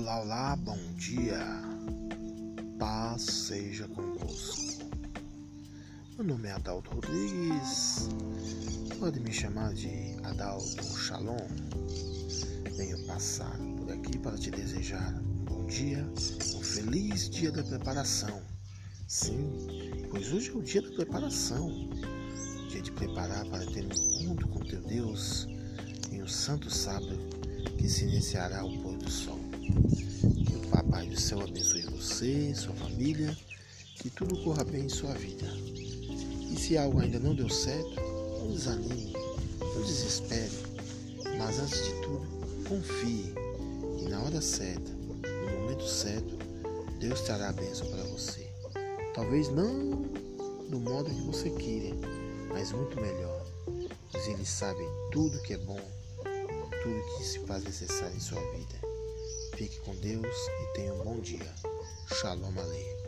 bom dia, paz seja convosco. Meu nome é Adalto Rodrigues, pode me chamar de Adalto Shalom. Venho passar por aqui para te desejar um bom dia, um feliz dia da preparação. Sim, pois hoje é o dia da preparação dia de preparar para ter um encontro com teu Deus em um santo sábado que se iniciará o pôr do sol. Que o Papai do Céu abençoe você, sua família, que tudo corra bem em sua vida. E se algo ainda não deu certo, não desanime, não desespere, mas antes de tudo, confie que na hora certa, no momento certo, Deus trará a bênção para você. Talvez não do modo que você queira, mas muito melhor, pois Ele sabe tudo que é bom tudo que se faz necessário em sua vida. Fique com Deus e tenha um bom dia. Shalom Aleichem.